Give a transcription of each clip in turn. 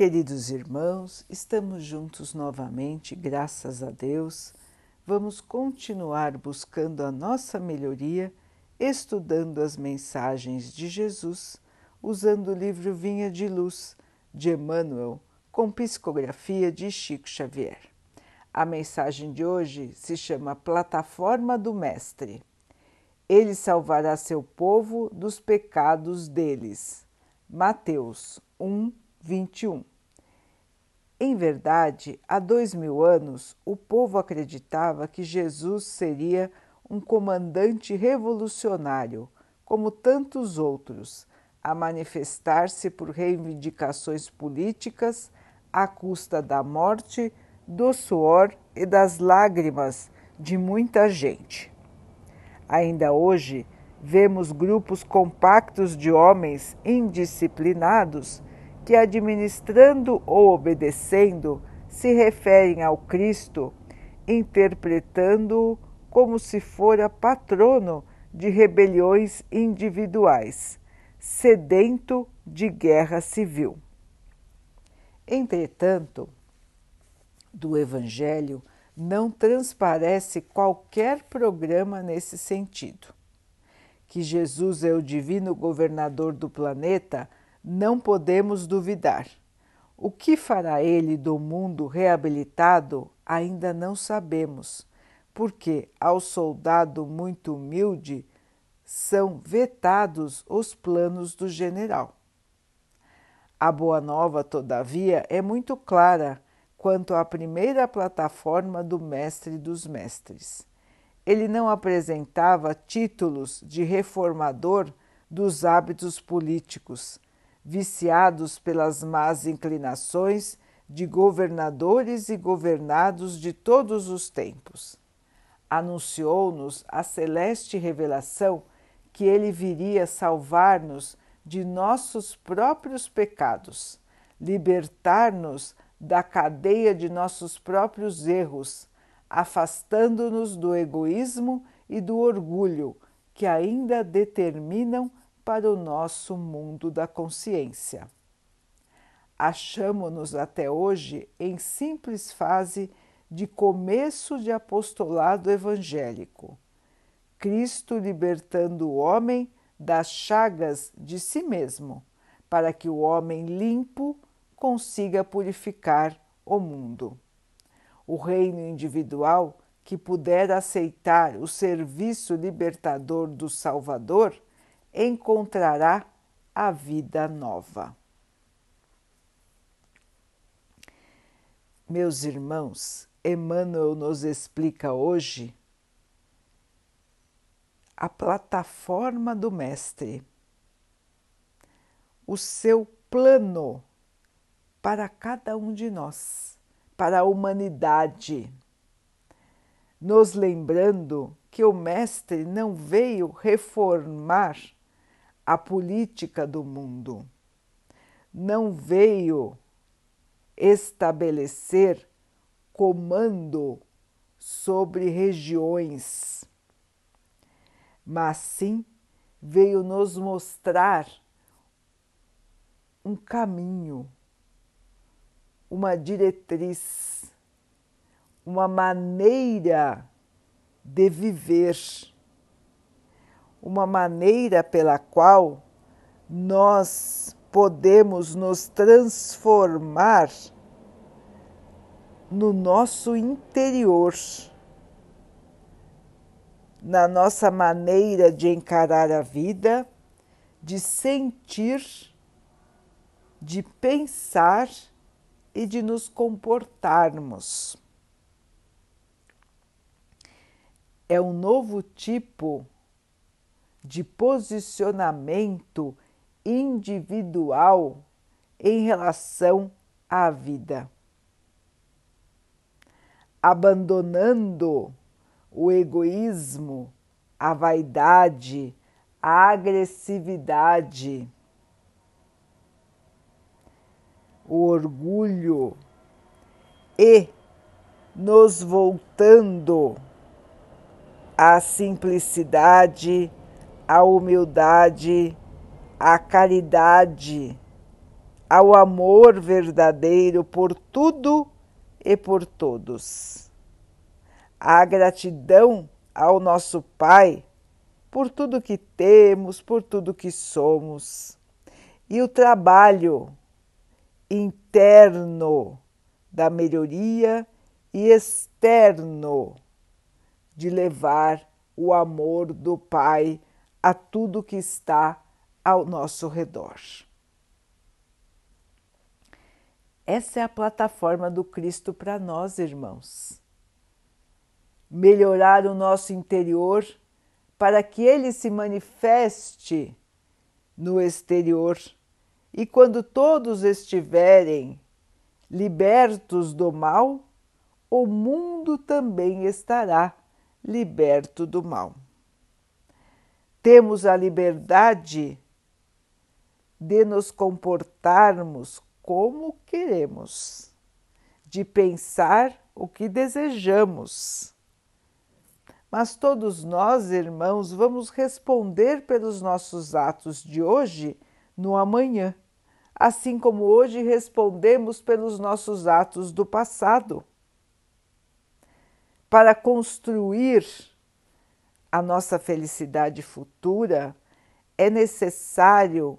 Queridos irmãos, estamos juntos novamente, graças a Deus. Vamos continuar buscando a nossa melhoria, estudando as mensagens de Jesus, usando o livro Vinha de Luz de Emmanuel, com psicografia de Chico Xavier. A mensagem de hoje se chama Plataforma do Mestre. Ele salvará seu povo dos pecados deles. Mateus 1, 21. Em verdade, há dois mil anos, o povo acreditava que Jesus seria um comandante revolucionário, como tantos outros, a manifestar-se por reivindicações políticas à custa da morte, do suor e das lágrimas de muita gente. Ainda hoje, vemos grupos compactos de homens indisciplinados que, administrando ou obedecendo, se referem ao Cristo, interpretando-o como se fora patrono de rebeliões individuais, sedento de guerra civil. Entretanto, do Evangelho não transparece qualquer programa nesse sentido. Que Jesus é o divino governador do planeta, não podemos duvidar. O que fará ele do mundo reabilitado ainda não sabemos, porque ao soldado muito humilde são vetados os planos do general. A Boa Nova, todavia, é muito clara quanto à primeira plataforma do Mestre dos Mestres. Ele não apresentava títulos de reformador dos hábitos políticos, viciados pelas más inclinações de governadores e governados de todos os tempos. Anunciou-nos a celeste revelação que ele viria salvar-nos de nossos próprios pecados, libertar-nos da cadeia de nossos próprios erros, afastando-nos do egoísmo e do orgulho que ainda determinam para o nosso mundo da consciência. Achamo-nos até hoje em simples fase de começo de apostolado evangélico. Cristo libertando o homem das chagas de si mesmo, para que o homem limpo consiga purificar o mundo. O reino individual que puder aceitar o serviço libertador do Salvador encontrará a vida nova. Meus irmãos, Emmanuel nos explica hoje a plataforma do Mestre, o seu plano para cada um de nós, para a humanidade, nos lembrando que o Mestre não veio reformar a política do mundo, não veio estabelecer comando sobre regiões, mas sim veio nos mostrar um caminho uma diretriz, uma maneira de viver, uma maneira pela qual nós podemos nos transformar no nosso interior, na nossa maneira de encarar a vida, de sentir, de pensar e de nos comportarmos. É um novo tipo de posicionamento individual em relação à vida. Abandonando o egoísmo, a vaidade, a agressividade o orgulho e nos voltando à simplicidade, à humildade, à caridade, ao amor verdadeiro por tudo e por todos. A gratidão ao nosso Pai por tudo que temos, por tudo que somos. E o trabalho interno da melhoria e externo de levar o amor do Pai a tudo que está ao nosso redor. Essa é a plataforma do Cristo para nós, irmãos. Melhorar o nosso interior para que ele se manifeste no exterior. E quando todos estiverem libertos do mal, o mundo também estará liberto do mal. Temos a liberdade de nos comportarmos como queremos, de pensar o que desejamos. Mas todos nós, irmãos, vamos responder pelos nossos atos de hoje no amanhã, assim como hoje respondemos pelos nossos atos do passado. Para construir a nossa felicidade futura, é necessário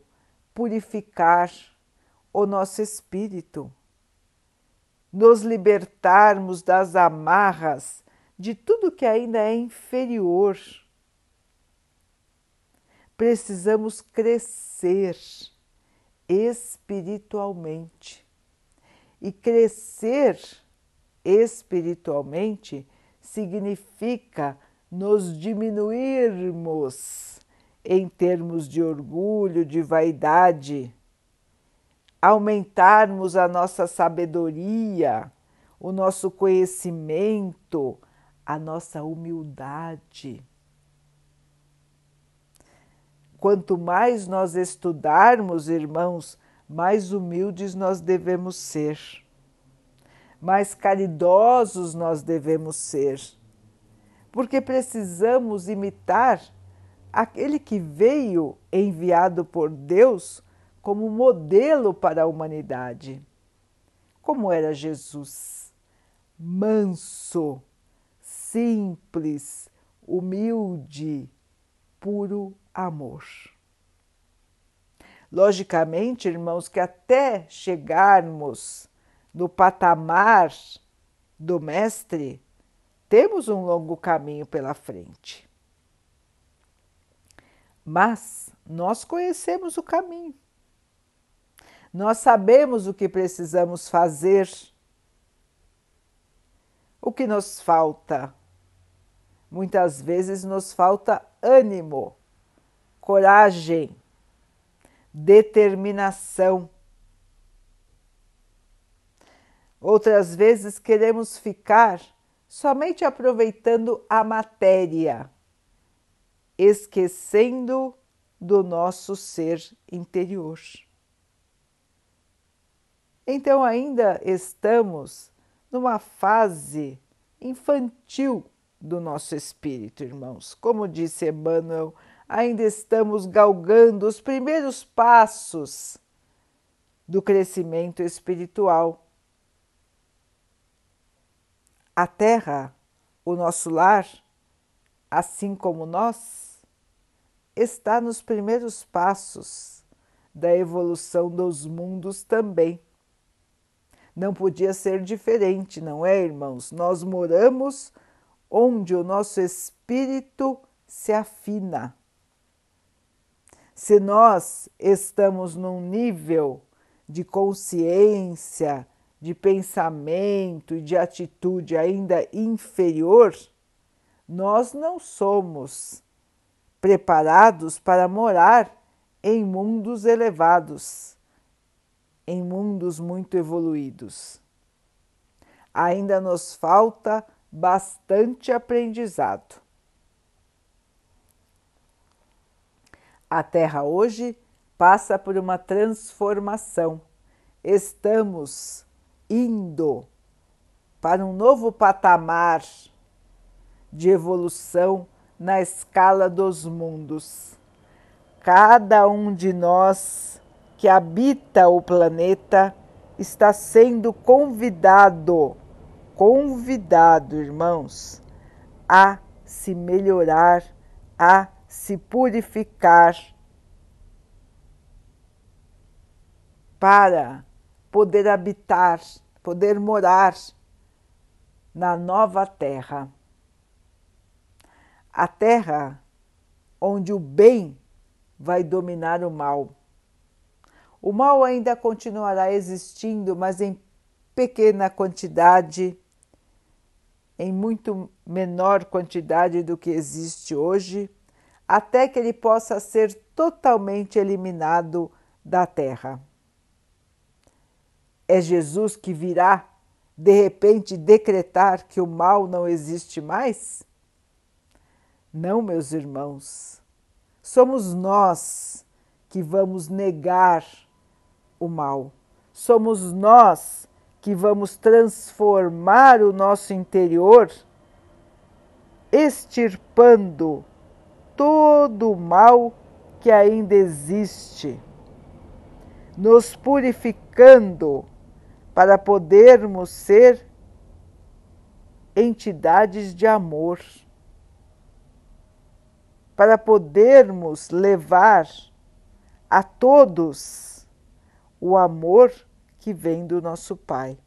purificar o nosso espírito, nos libertarmos das amarras de tudo que ainda é inferior. Precisamos crescer espiritualmente. E crescer espiritualmente significa nos diminuirmos em termos de orgulho, de vaidade, aumentarmos a nossa sabedoria, o nosso conhecimento, a nossa humildade. Quanto mais nós estudarmos, irmãos, mais humildes nós devemos ser, mais caridosos nós devemos ser, porque precisamos imitar aquele que veio enviado por Deus como modelo para a humanidade. Como era Jesus? Manso, simples, humilde, puro amor. Logicamente, irmãos, que até chegarmos no patamar do Mestre, temos um longo caminho pela frente. Mas nós conhecemos o caminho. Nós sabemos o que precisamos fazer. O que nos falta? Muitas vezes nos falta ânimo, coragem, determinação. Outras vezes queremos ficar somente aproveitando a matéria, esquecendo do nosso ser interior. Então, ainda estamos numa fase infantil do nosso espírito, irmãos. Como disse Emmanuel, ainda estamos galgando os primeiros passos do crescimento espiritual. A Terra, o nosso lar, assim como nós, está nos primeiros passos da evolução dos mundos também. Não podia ser diferente, não é, irmãos? Nós moramos onde o nosso espírito se afina. Se nós estamos num nível de consciência, de pensamento e de atitude ainda inferior, nós não somos preparados para morar em mundos elevados em mundos muito evoluídos. Ainda nos falta bastante aprendizado. A Terra hoje passa por uma transformação. Estamos indo para um novo patamar de evolução na escala dos mundos. Cada um de nós que habita o planeta está sendo convidado, convidado, irmãos, a se melhorar, a se purificar para poder habitar, poder morar na nova terra. A terra onde o bem vai dominar o mal. O mal ainda continuará existindo, mas em pequena quantidade, em muito menor quantidade do que existe hoje, até que ele possa ser totalmente eliminado da terra. É Jesus que virá de repente decretar que o mal não existe mais? Não, meus irmãos, somos nós que vamos negar o mal, somos nós que vamos transformar o nosso interior, extirpando todo o mal que ainda existe, nos purificando para podermos ser entidades de amor para podermos levar a todos o amor que vem do nosso Pai.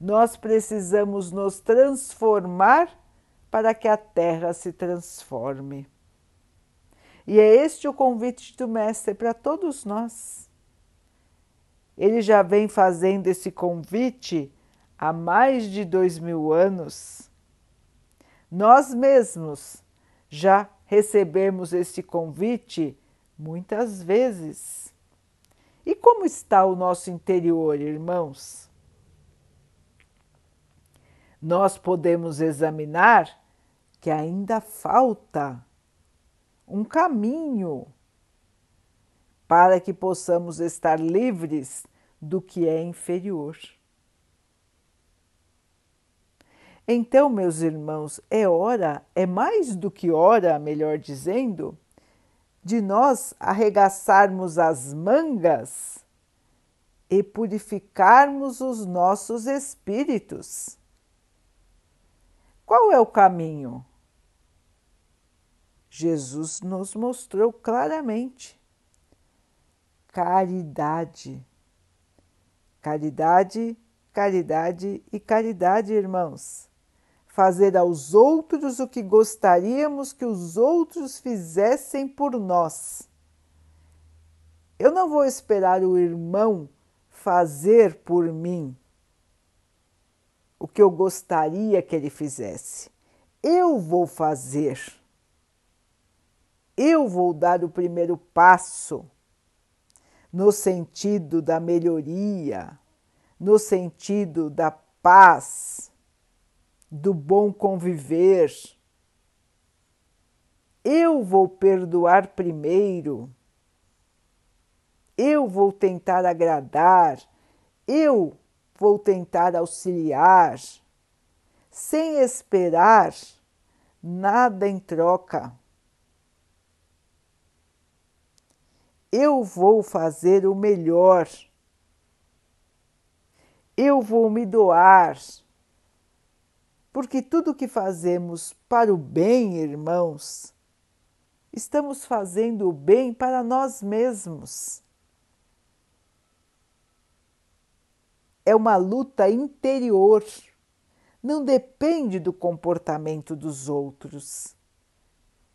Nós precisamos nos transformar para que a terra se transforme. E é este o convite do Mestre para todos nós. Ele já vem fazendo esse convite há mais de dois mil anos. Nós mesmos já recebemos este convite muitas vezes. E como está o nosso interior, irmãos? Nós podemos examinar que ainda falta um caminho para que possamos estar livres do que é inferior. Então, meus irmãos, é hora, é mais do que hora, melhor dizendo, de nós arregaçarmos as mangas e purificarmos os nossos espíritos. Qual é o caminho? Jesus nos mostrou claramente. Caridade. Caridade, caridade e caridade, irmãos fazer aos outros o que gostaríamos que os outros fizessem por nós. Eu não vou esperar o irmão fazer por mim o que eu gostaria que ele fizesse. Eu vou fazer. Eu vou dar o primeiro passo no sentido da melhoria, no sentido da paz do bom conviver. Eu vou perdoar primeiro. Eu vou tentar agradar. Eu vou tentar auxiliar, sem esperar nada em troca. Eu vou fazer o melhor. Eu vou me doar porque tudo que fazemos para o bem, irmãos, estamos fazendo o bem para nós mesmos. É uma luta interior, não depende do comportamento dos outros,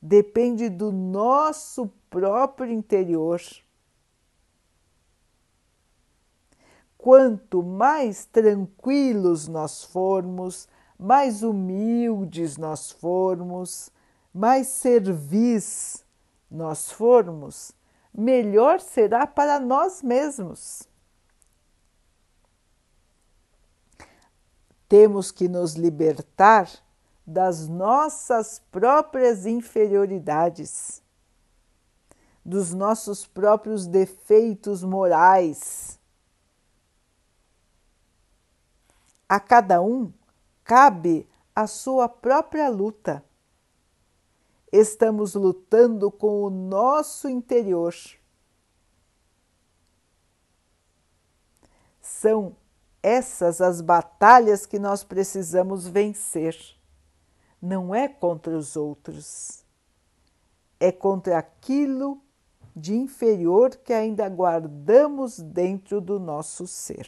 depende do nosso próprio interior. Quanto mais tranquilos nós formos, mais humildes nós formos, mais servis nós formos, melhor será para nós mesmos. Temos que nos libertar das nossas próprias inferioridades, dos nossos próprios defeitos morais. A cada um cabe a sua própria luta. Estamos lutando com o nosso interior. São essas as batalhas que nós precisamos vencer não é contra os outros, é contra aquilo de inferior que ainda guardamos dentro do nosso ser.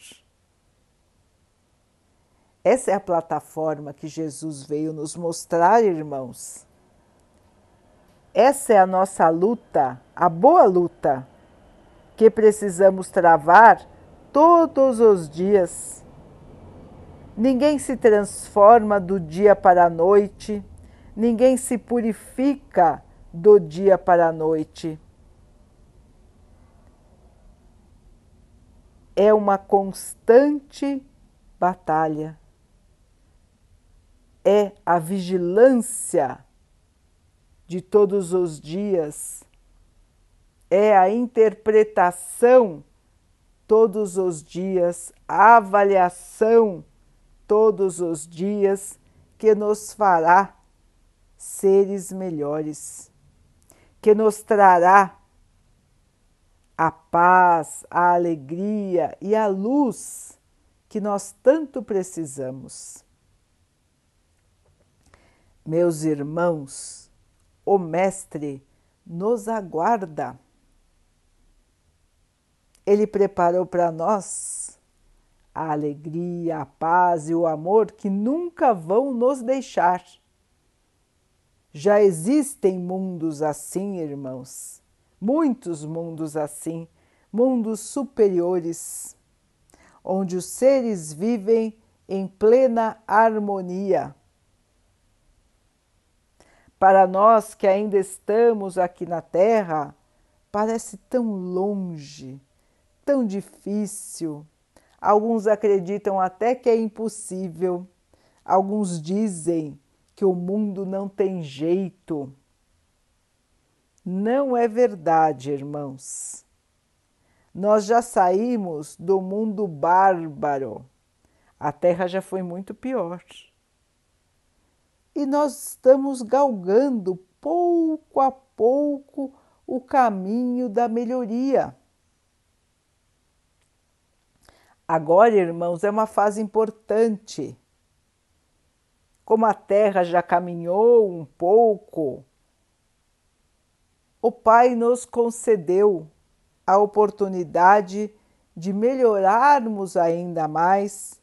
Essa é a plataforma que Jesus veio nos mostrar, irmãos. Essa é a nossa luta, a boa luta, que precisamos travar todos os dias. Ninguém se transforma do dia para a noite, ninguém se purifica do dia para a noite. É uma constante batalha. É a vigilância de todos os dias, é a interpretação todos os dias, a avaliação todos os dias que nos fará seres melhores, que nos trará a paz, a alegria e a luz que nós tanto precisamos. Meus irmãos, o Mestre nos aguarda ele preparou para nós a alegria, a paz e o amor que nunca vão nos deixar. Já existem mundos assim, irmãos, muitos mundos assim, mundos superiores, onde os seres vivem em plena harmonia. Para nós que ainda estamos aqui na Terra, parece tão longe tão difícil. Alguns acreditam até que é impossível. Alguns dizem que o mundo não tem jeito. Não é verdade, irmãos. Nós já saímos do mundo bárbaro. A Terra já foi muito pior. E nós estamos galgando pouco a pouco o caminho da melhoria. Agora, irmãos, é uma fase importante. Como a Terra já caminhou um pouco, o Pai nos concedeu a oportunidade de melhorarmos ainda mais,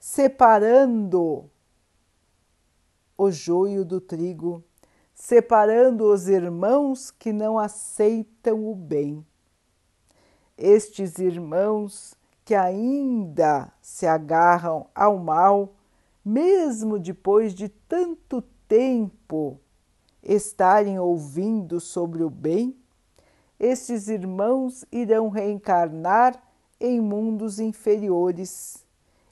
separando o joio do trigo, separando os irmãos que não aceitam o bem. Estes irmãos que ainda se agarram ao mal, mesmo depois de tanto tempo estarem ouvindo sobre o bem, estes irmãos irão reencarnar em mundos inferiores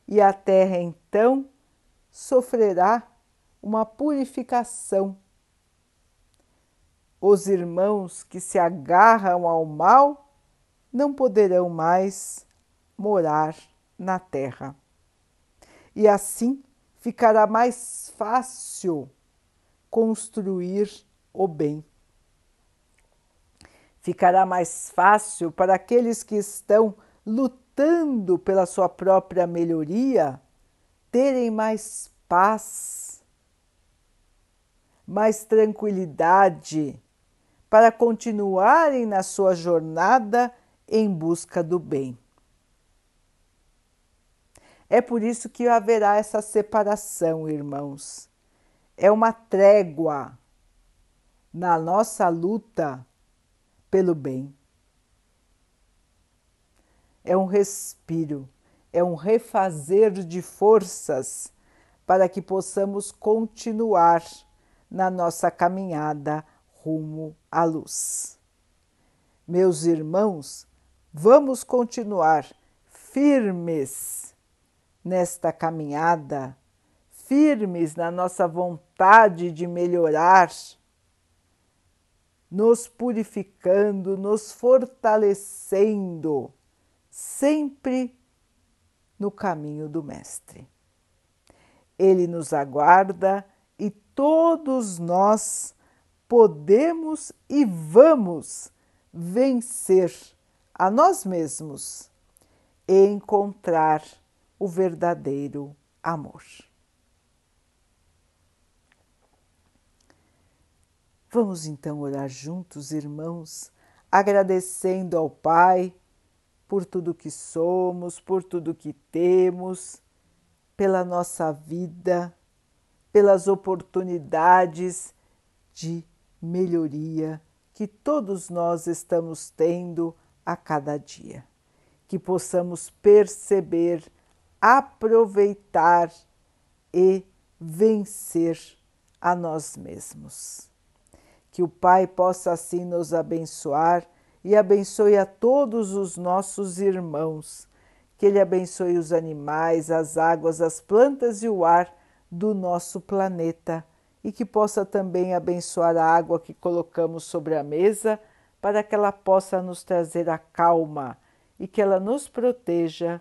e a Terra então sofrerá uma purificação. Os irmãos que se agarram ao mal não poderão mais morar na terra. E assim ficará mais fácil construir o bem. Ficará mais fácil para aqueles que estão lutando pela sua própria melhoria terem mais paz, mais tranquilidade para continuarem na sua jornada em busca do bem. É por isso que haverá essa separação, irmãos. É uma trégua na nossa luta pelo bem. É um respiro, é um refazer de forças para que possamos continuar na nossa caminhada rumo à luz. Meus irmãos, vamos continuar firmes nesta caminhada, firmes na nossa vontade de melhorar, nos purificando, nos fortalecendo, sempre no caminho do Mestre. Ele nos aguarda e todos nós podemos e vamos vencer a nós mesmos encontrar o verdadeiro amor. Vamos então orar juntos, irmãos, agradecendo ao Pai por tudo que somos, por tudo que temos, pela nossa vida, pelas oportunidades de melhoria que todos nós estamos tendo a cada dia. Que possamos perceber, aproveitar e vencer a nós mesmos. Que o Pai possa assim nos abençoar e abençoe a todos os nossos irmãos. Que Ele abençoe os animais, as águas, as plantas e o ar do nosso planeta e que possa também abençoar a água que colocamos sobre a mesa para que ela possa nos trazer a calma e que ela nos proteja